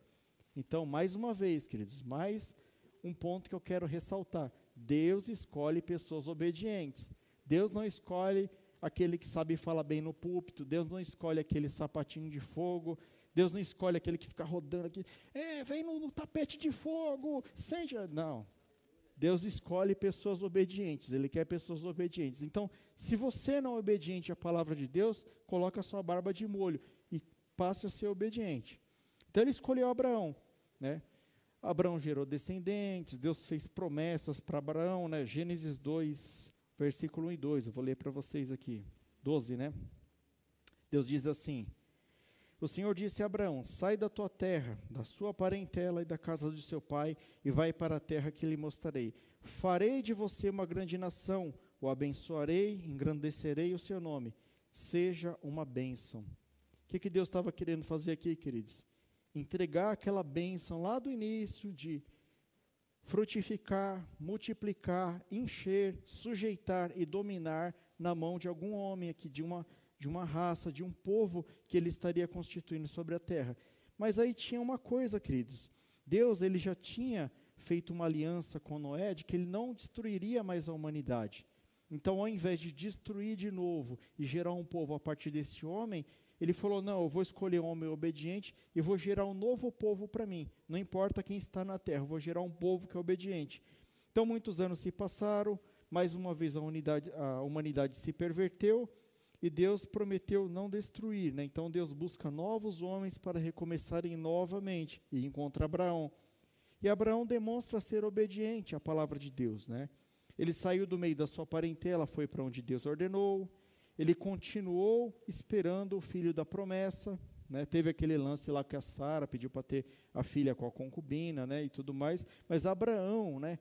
Então, mais uma vez, queridos, mais um ponto que eu quero ressaltar: Deus escolhe pessoas obedientes. Deus não escolhe aquele que sabe falar bem no púlpito, Deus não escolhe aquele sapatinho de fogo, Deus não escolhe aquele que fica rodando aqui, é, vem no, no tapete de fogo, sente. Não, Deus escolhe pessoas obedientes, Ele quer pessoas obedientes. Então, se você não é obediente à palavra de Deus, coloca sua barba de molho e passe a ser obediente. Então, Ele escolheu Abraão, né? Abraão gerou descendentes, Deus fez promessas para Abraão, né? Gênesis 2, versículo 1 e 2, eu vou ler para vocês aqui. 12, né? Deus diz assim: o Senhor disse a Abraão: Sai da tua terra, da sua parentela e da casa de seu pai, e vai para a terra que lhe mostrarei. Farei de você uma grande nação, o abençoarei, engrandecerei o seu nome. Seja uma bênção. O que, que Deus estava querendo fazer aqui, queridos? Entregar aquela bênção lá do início de frutificar, multiplicar, encher, sujeitar e dominar na mão de algum homem aqui, de uma de uma raça, de um povo que ele estaria constituindo sobre a terra. Mas aí tinha uma coisa, queridos. Deus ele já tinha feito uma aliança com Noé de que ele não destruiria mais a humanidade. Então, ao invés de destruir de novo e gerar um povo a partir desse homem, ele falou: Não, eu vou escolher um homem obediente e vou gerar um novo povo para mim. Não importa quem está na terra, eu vou gerar um povo que é obediente. Então, muitos anos se passaram, mais uma vez a, unidade, a humanidade se perverteu, e Deus prometeu não destruir, né? Então Deus busca novos homens para recomeçarem novamente e encontra Abraão. E Abraão demonstra ser obediente à palavra de Deus, né? Ele saiu do meio da sua parentela, foi para onde Deus ordenou. Ele continuou esperando o filho da promessa, né? Teve aquele lance lá que a Sara pediu para ter a filha com a concubina, né, e tudo mais, mas Abraão, né,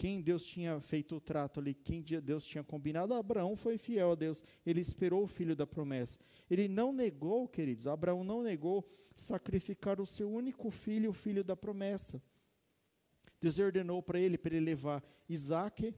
quem Deus tinha feito o trato ali, quem Deus tinha combinado, Abraão foi fiel a Deus. Ele esperou o filho da promessa. Ele não negou, queridos, Abraão não negou sacrificar o seu único filho, o filho da promessa. Deus ordenou para ele, para ele levar Isaac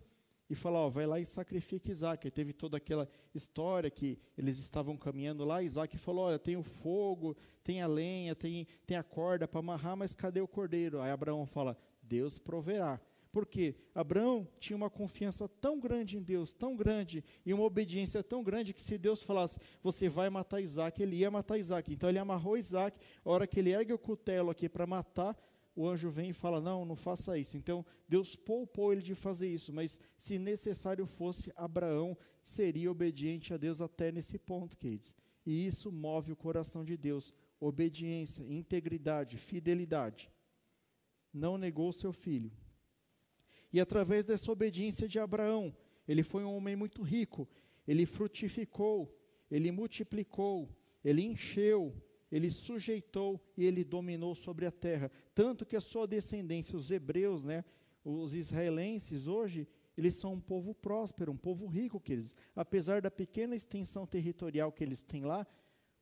e falar, ó, vai lá e sacrifica Isaac. Teve toda aquela história que eles estavam caminhando lá, Isaac falou, olha, tem o fogo, tem a lenha, tem, tem a corda para amarrar, mas cadê o cordeiro? Aí Abraão fala, Deus proverá. Porque Abraão tinha uma confiança tão grande em Deus, tão grande, e uma obediência tão grande, que se Deus falasse, você vai matar Isaac, ele ia matar Isaac. Então ele amarrou Isaac, a hora que ele ergue o cutelo aqui para matar, o anjo vem e fala: Não, não faça isso. Então Deus poupou ele de fazer isso, mas se necessário fosse, Abraão seria obediente a Deus até nesse ponto, queridos. E isso move o coração de Deus: obediência, integridade, fidelidade. Não negou seu filho, e através dessa obediência de Abraão, ele foi um homem muito rico, ele frutificou, ele multiplicou, ele encheu, ele sujeitou e ele dominou sobre a terra. Tanto que a sua descendência, os hebreus, né, os israelenses, hoje, eles são um povo próspero, um povo rico, queridos. Apesar da pequena extensão territorial que eles têm lá,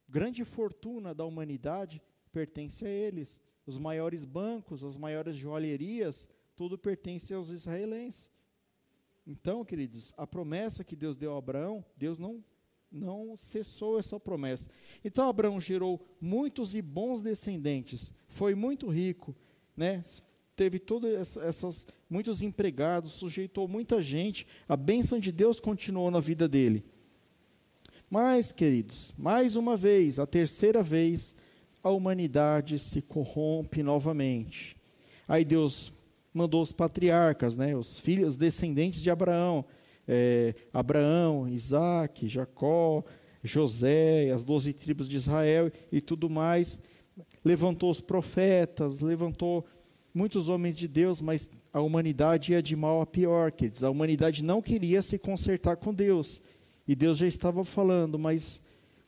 grande fortuna da humanidade pertence a eles. Os maiores bancos, as maiores joalherias, tudo pertence aos israelenses. Então, queridos, a promessa que Deus deu a Abraão, Deus não não cessou essa promessa. Então Abraão gerou muitos e bons descendentes, foi muito rico, né? Teve todas essas muitos empregados, sujeitou muita gente. A bênção de Deus continuou na vida dele. Mas, queridos, mais uma vez, a terceira vez, a humanidade se corrompe novamente. Aí Deus mandou os patriarcas, né, os filhos, os descendentes de Abraão, é, Abraão, Isaac, Jacó, José, as doze tribos de Israel e tudo mais. Levantou os profetas, levantou muitos homens de Deus, mas a humanidade ia de mal a pior. A humanidade não queria se consertar com Deus. E Deus já estava falando, mas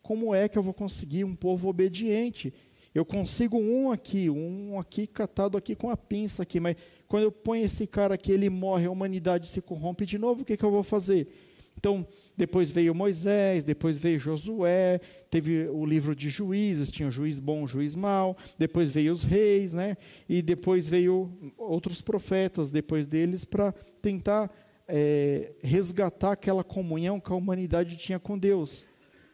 como é que eu vou conseguir um povo obediente? Eu consigo um aqui, um aqui catado aqui com a pinça aqui, mas quando eu ponho esse cara aqui, ele morre, a humanidade se corrompe de novo, o que, que eu vou fazer? Então, depois veio Moisés, depois veio Josué, teve o livro de juízes, tinha o juiz bom, o juiz mau, depois veio os reis, né? E depois veio outros profetas depois deles para tentar é, resgatar aquela comunhão que a humanidade tinha com Deus.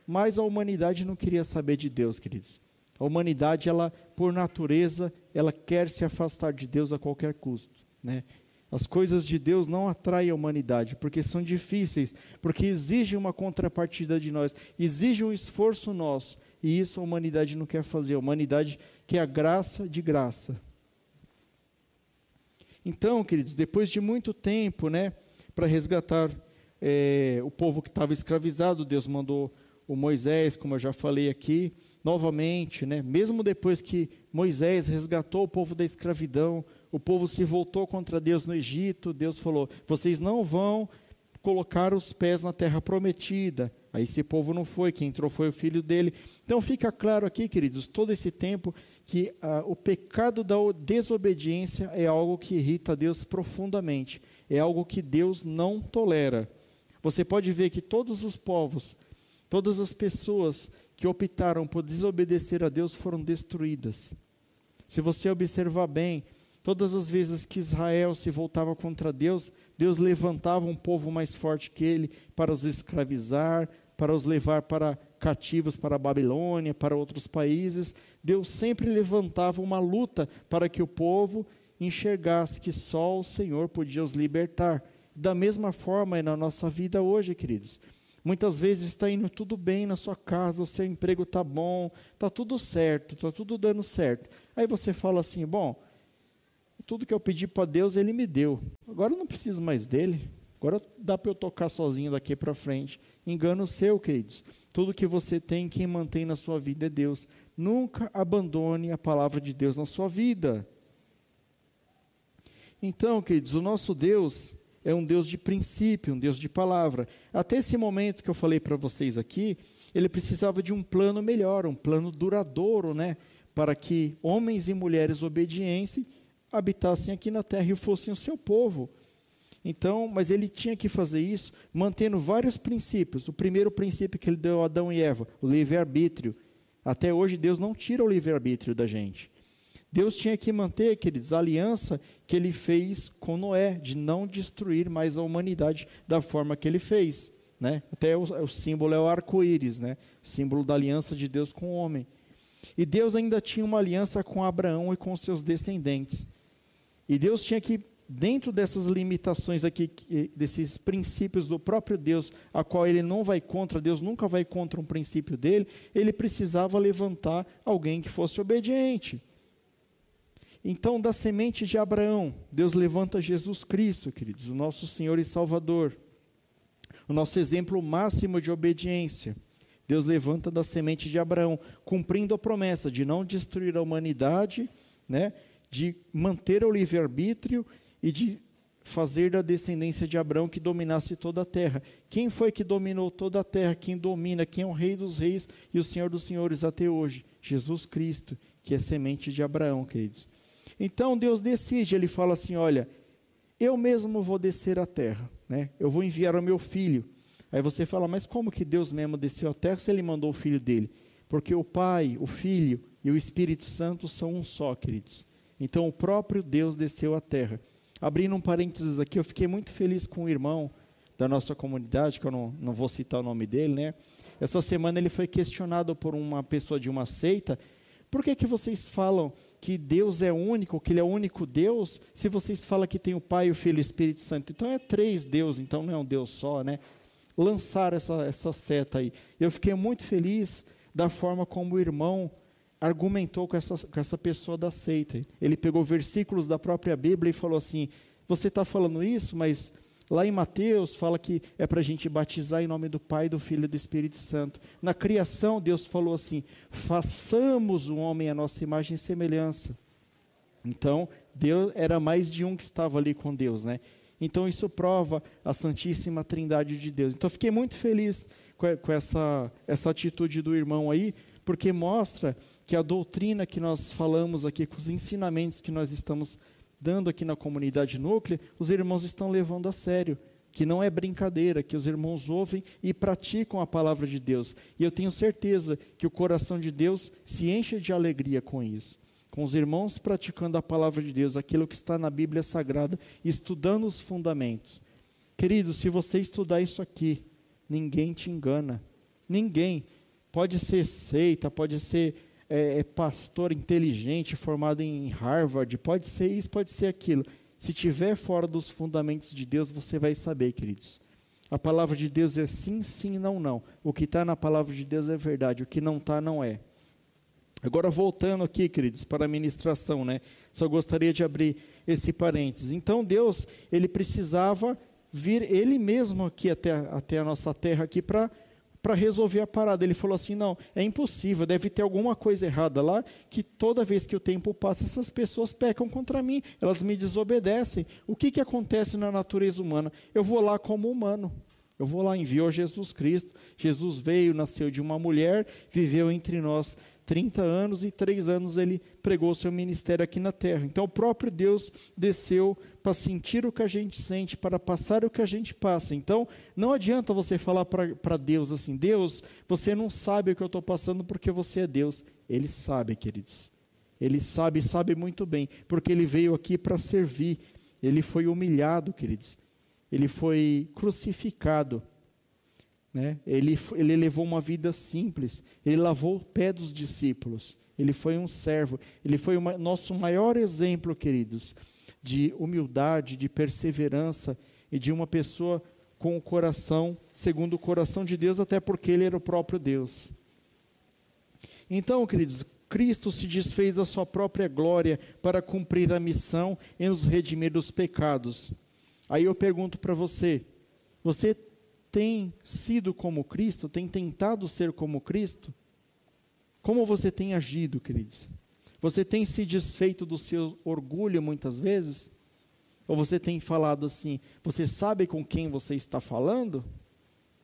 Mas a humanidade não queria saber de Deus, queridos. A humanidade, ela, por natureza, ela quer se afastar de Deus a qualquer custo. Né? As coisas de Deus não atraem a humanidade, porque são difíceis, porque exigem uma contrapartida de nós, exigem um esforço nosso, e isso a humanidade não quer fazer. A humanidade quer a graça de graça. Então, queridos, depois de muito tempo, né, para resgatar é, o povo que estava escravizado, Deus mandou o Moisés, como eu já falei aqui, novamente, né? mesmo depois que Moisés resgatou o povo da escravidão, o povo se voltou contra Deus no Egito, Deus falou: vocês não vão colocar os pés na terra prometida. Aí esse povo não foi, quem entrou foi o filho dele. Então fica claro aqui, queridos, todo esse tempo que ah, o pecado da desobediência é algo que irrita Deus profundamente, é algo que Deus não tolera. Você pode ver que todos os povos, todas as pessoas que optaram por desobedecer a Deus foram destruídas. Se você observar bem, todas as vezes que Israel se voltava contra Deus, Deus levantava um povo mais forte que ele para os escravizar, para os levar para cativos para a Babilônia, para outros países. Deus sempre levantava uma luta para que o povo enxergasse que só o Senhor podia os libertar. Da mesma forma é na nossa vida hoje, queridos. Muitas vezes está indo tudo bem na sua casa, o seu emprego está bom, está tudo certo, está tudo dando certo. Aí você fala assim: bom, tudo que eu pedi para Deus, Ele me deu. Agora eu não preciso mais dele. Agora dá para eu tocar sozinho daqui para frente. Engano seu, queridos. Tudo que você tem, quem mantém na sua vida é Deus. Nunca abandone a palavra de Deus na sua vida. Então, queridos, o nosso Deus é um Deus de princípio, um Deus de palavra. Até esse momento que eu falei para vocês aqui, ele precisava de um plano melhor, um plano duradouro, né? Para que homens e mulheres obedientes habitassem aqui na terra e fossem o seu povo. Então, mas ele tinha que fazer isso mantendo vários princípios. O primeiro princípio que ele deu a Adão e Eva, o livre-arbítrio. Até hoje Deus não tira o livre-arbítrio da gente. Deus tinha que manter, queridos, a aliança que ele fez com Noé, de não destruir mais a humanidade da forma que ele fez. Né? Até o, o símbolo é o arco-íris, né? símbolo da aliança de Deus com o homem. E Deus ainda tinha uma aliança com Abraão e com seus descendentes. E Deus tinha que, dentro dessas limitações aqui, desses princípios do próprio Deus, a qual ele não vai contra, Deus nunca vai contra um princípio dele, ele precisava levantar alguém que fosse obediente. Então, da semente de Abraão, Deus levanta Jesus Cristo, queridos, o nosso Senhor e Salvador, o nosso exemplo máximo de obediência. Deus levanta da semente de Abraão, cumprindo a promessa de não destruir a humanidade, né, de manter o livre-arbítrio e de fazer da descendência de Abraão que dominasse toda a terra. Quem foi que dominou toda a terra? Quem domina? Quem é o Rei dos Reis e o Senhor dos Senhores até hoje? Jesus Cristo, que é semente de Abraão, queridos. Então Deus decide, ele fala assim: olha, eu mesmo vou descer à terra, né? eu vou enviar o meu filho. Aí você fala, mas como que Deus mesmo desceu à terra se ele mandou o filho dele? Porque o Pai, o Filho e o Espírito Santo são um só, queridos. Então o próprio Deus desceu à terra. Abrindo um parênteses aqui, eu fiquei muito feliz com o irmão da nossa comunidade, que eu não, não vou citar o nome dele, né? Essa semana ele foi questionado por uma pessoa de uma seita por que, que vocês falam que Deus é único, que Ele é o único Deus, se vocês falam que tem o Pai, o Filho e o Espírito Santo? Então é três deuses, então não é um Deus só, né? Lançar essa, essa seta aí. Eu fiquei muito feliz da forma como o irmão argumentou com essa, com essa pessoa da seita. Ele pegou versículos da própria Bíblia e falou assim: Você está falando isso, mas Lá em Mateus fala que é para a gente batizar em nome do Pai, do Filho e do Espírito Santo. Na criação, Deus falou assim: façamos o homem a nossa imagem e semelhança. Então, Deus era mais de um que estava ali com Deus, né? Então, isso prova a Santíssima Trindade de Deus. Então, fiquei muito feliz com, essa, essa atitude do irmão aí, porque mostra que a doutrina que nós falamos aqui, com os ensinamentos que nós estamos dando aqui na comunidade núclea, os irmãos estão levando a sério, que não é brincadeira, que os irmãos ouvem e praticam a palavra de Deus. E eu tenho certeza que o coração de Deus se enche de alegria com isso. Com os irmãos praticando a palavra de Deus, aquilo que está na Bíblia Sagrada, estudando os fundamentos. Querido, se você estudar isso aqui, ninguém te engana. Ninguém. Pode ser seita, pode ser é, é pastor inteligente, formado em Harvard, pode ser isso, pode ser aquilo. Se tiver fora dos fundamentos de Deus, você vai saber, queridos. A palavra de Deus é sim, sim, não, não. O que está na palavra de Deus é verdade, o que não está, não é. Agora, voltando aqui, queridos, para a ministração, né? Só gostaria de abrir esse parênteses. Então, Deus, ele precisava vir ele mesmo aqui até, até a nossa terra aqui para para resolver a parada. Ele falou assim: não, é impossível, deve ter alguma coisa errada lá, que toda vez que o tempo passa, essas pessoas pecam contra mim, elas me desobedecem. O que, que acontece na natureza humana? Eu vou lá como humano. Eu vou lá, enviou Jesus Cristo. Jesus veio, nasceu de uma mulher, viveu entre nós 30 anos e três anos ele pregou seu ministério aqui na terra. Então o próprio Deus desceu para sentir o que a gente sente, para passar o que a gente passa. Então não adianta você falar para Deus assim: Deus, você não sabe o que eu estou passando porque você é Deus. Ele sabe, queridos. Ele sabe, sabe muito bem, porque ele veio aqui para servir. Ele foi humilhado, queridos. Ele foi crucificado né? Ele, ele levou uma vida simples, ele lavou o pé dos discípulos, ele foi um servo, ele foi o nosso maior exemplo, queridos, de humildade, de perseverança e de uma pessoa com o coração segundo o coração de Deus, até porque ele era o próprio Deus. Então, queridos, Cristo se desfez da sua própria glória para cumprir a missão e nos redimir dos pecados. Aí eu pergunto para você: você tem sido como Cristo, tem tentado ser como Cristo? Como você tem agido, queridos? Você tem se desfeito do seu orgulho muitas vezes? Ou você tem falado assim, você sabe com quem você está falando?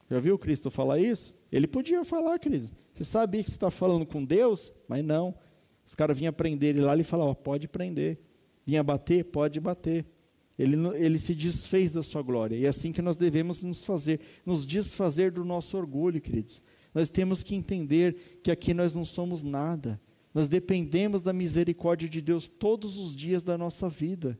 Já viu Cristo falar isso? Ele podia falar, queridos. Você sabia que você está falando com Deus? Mas não. Os caras vinham prender ele lá, ele falava, pode prender. Vinha bater? Pode bater. Ele, ele se desfez da sua glória. E é assim que nós devemos nos fazer, nos desfazer do nosso orgulho, queridos. Nós temos que entender que aqui nós não somos nada. Nós dependemos da misericórdia de Deus todos os dias da nossa vida.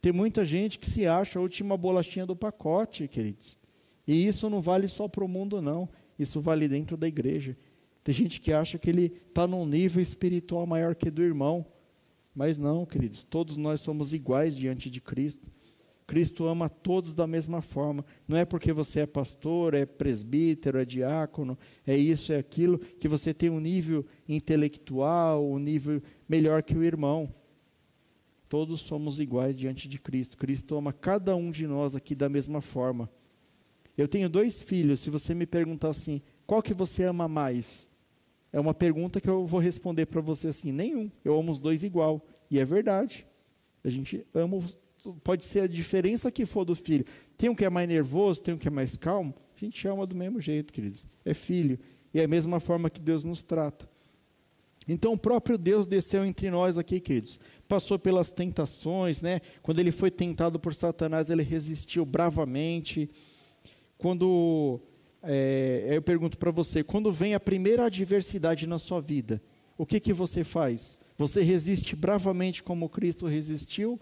Tem muita gente que se acha a última bolachinha do pacote, queridos. E isso não vale só para o mundo, não. Isso vale dentro da igreja. Tem gente que acha que ele está num nível espiritual maior que do irmão. Mas não, queridos, todos nós somos iguais diante de Cristo. Cristo ama todos da mesma forma. Não é porque você é pastor, é presbítero, é diácono, é isso, é aquilo, que você tem um nível intelectual, um nível melhor que o irmão. Todos somos iguais diante de Cristo. Cristo ama cada um de nós aqui da mesma forma. Eu tenho dois filhos. Se você me perguntar assim, qual que você ama mais? É uma pergunta que eu vou responder para você assim: nenhum. Eu amo os dois igual. E é verdade. A gente ama, pode ser a diferença que for do filho. Tem um que é mais nervoso, tem um que é mais calmo. A gente ama do mesmo jeito, queridos. É filho. E é a mesma forma que Deus nos trata. Então o próprio Deus desceu entre nós aqui, queridos. Passou pelas tentações, né? Quando ele foi tentado por Satanás, ele resistiu bravamente. Quando é, eu pergunto para você, quando vem a primeira adversidade na sua vida, o que, que você faz? Você resiste bravamente como Cristo resistiu?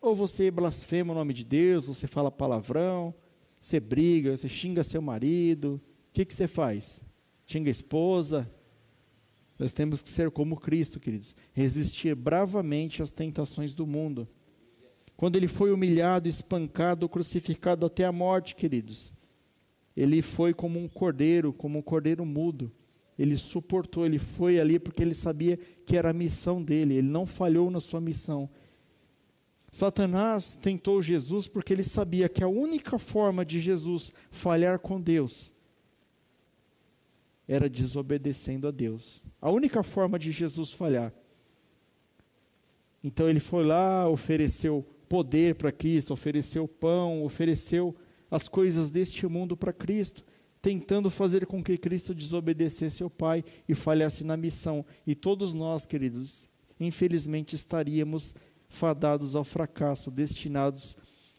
Ou você blasfema o nome de Deus, você fala palavrão, você briga, você xinga seu marido? O que, que você faz? Xinga a esposa? Nós temos que ser como Cristo, queridos, resistir bravamente às tentações do mundo. Quando ele foi humilhado, espancado, crucificado até a morte, queridos, ele foi como um cordeiro, como um cordeiro mudo. Ele suportou, ele foi ali porque ele sabia que era a missão dele, ele não falhou na sua missão. Satanás tentou Jesus porque ele sabia que a única forma de Jesus falhar com Deus era desobedecendo a Deus. A única forma de Jesus falhar. Então ele foi lá, ofereceu poder para Cristo, ofereceu pão, ofereceu as coisas deste mundo para Cristo, tentando fazer com que Cristo desobedecesse ao Pai e falhasse na missão. E todos nós, queridos, infelizmente estaríamos fadados ao fracasso, destinados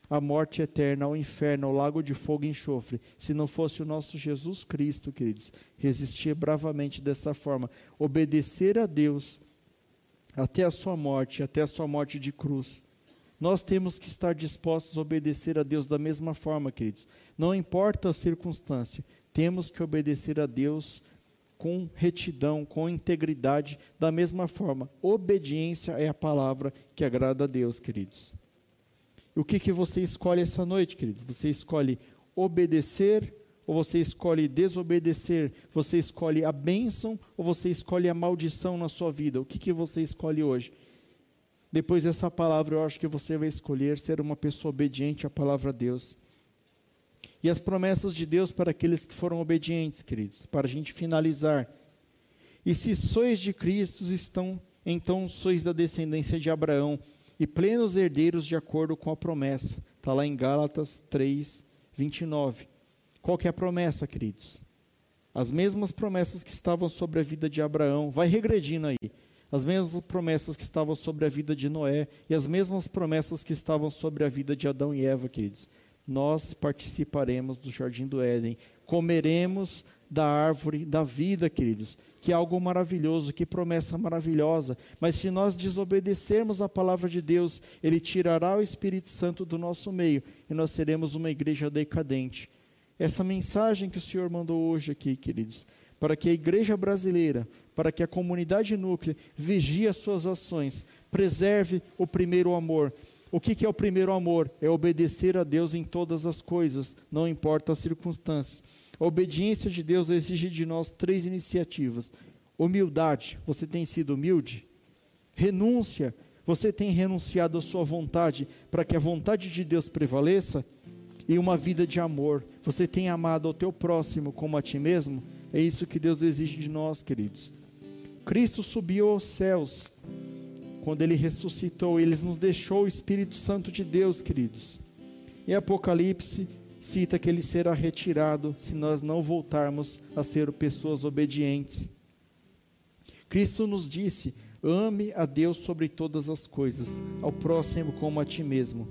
à morte eterna, ao inferno, ao lago de fogo e enxofre, se não fosse o nosso Jesus Cristo, queridos, resistir bravamente dessa forma, obedecer a Deus até a sua morte, até a sua morte de cruz nós temos que estar dispostos a obedecer a Deus da mesma forma, queridos. Não importa a circunstância, temos que obedecer a Deus com retidão, com integridade, da mesma forma. Obediência é a palavra que agrada a Deus, queridos. E o que, que você escolhe essa noite, queridos? Você escolhe obedecer ou você escolhe desobedecer? Você escolhe a bênção ou você escolhe a maldição na sua vida? O que, que você escolhe hoje? Depois dessa palavra, eu acho que você vai escolher ser uma pessoa obediente à palavra de Deus. e as promessas de Deus para aqueles que foram obedientes, queridos, para a gente finalizar. E se sois de Cristo, estão, então sois da descendência de Abraão e plenos herdeiros de acordo com a promessa. Está lá em Gálatas 3, 29. Qual que é a promessa, queridos? As mesmas promessas que estavam sobre a vida de Abraão, vai regredindo aí. As mesmas promessas que estavam sobre a vida de Noé e as mesmas promessas que estavam sobre a vida de Adão e Eva, queridos. Nós participaremos do jardim do Éden, comeremos da árvore da vida, queridos, que é algo maravilhoso, que promessa maravilhosa, mas se nós desobedecermos a palavra de Deus, Ele tirará o Espírito Santo do nosso meio e nós seremos uma igreja decadente. Essa mensagem que o Senhor mandou hoje aqui, queridos, para que a igreja brasileira, para que a comunidade núclea vigie as suas ações, preserve o primeiro amor, o que, que é o primeiro amor? É obedecer a Deus em todas as coisas, não importa as circunstâncias. A obediência de Deus exige de nós três iniciativas: humildade, você tem sido humilde? Renúncia, você tem renunciado à sua vontade para que a vontade de Deus prevaleça? E uma vida de amor, você tem amado ao teu próximo como a ti mesmo? É isso que Deus exige de nós, queridos. Cristo subiu aos céus quando ele ressuscitou, ele nos deixou o Espírito Santo de Deus, queridos. E Apocalipse cita que ele será retirado se nós não voltarmos a ser pessoas obedientes. Cristo nos disse: ame a Deus sobre todas as coisas, ao próximo como a ti mesmo.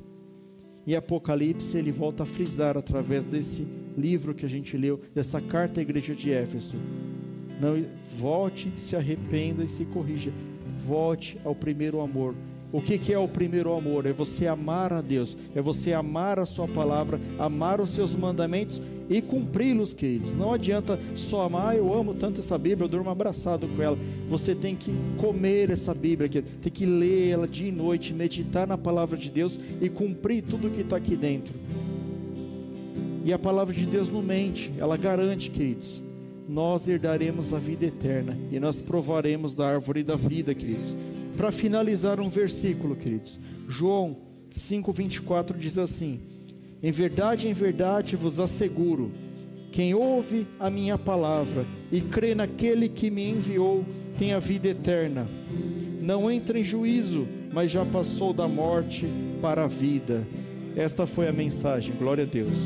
E Apocalipse ele volta a frisar através desse livro que a gente leu, dessa carta à igreja de Éfeso. Não volte, se arrependa e se corrija volte ao primeiro amor. O que, que, é o primeiro amor? É você amar a Deus, é você amar a Sua palavra, amar os seus mandamentos e cumpri-los, queridos. Não adianta só amar, eu amo tanto essa Bíblia, eu durmo abraçado com ela. Você tem que comer essa Bíblia, querido. tem que ler ela dia e noite, meditar na palavra de Deus e cumprir tudo que está aqui dentro. E a palavra de Deus não mente, ela garante, queridos nós herdaremos a vida eterna e nós provaremos da árvore da vida, queridos. Para finalizar um versículo, queridos, João 5:24 diz assim: Em verdade, em verdade vos asseguro, quem ouve a minha palavra e crê naquele que me enviou tem a vida eterna. Não entra em juízo, mas já passou da morte para a vida. Esta foi a mensagem. Glória a Deus.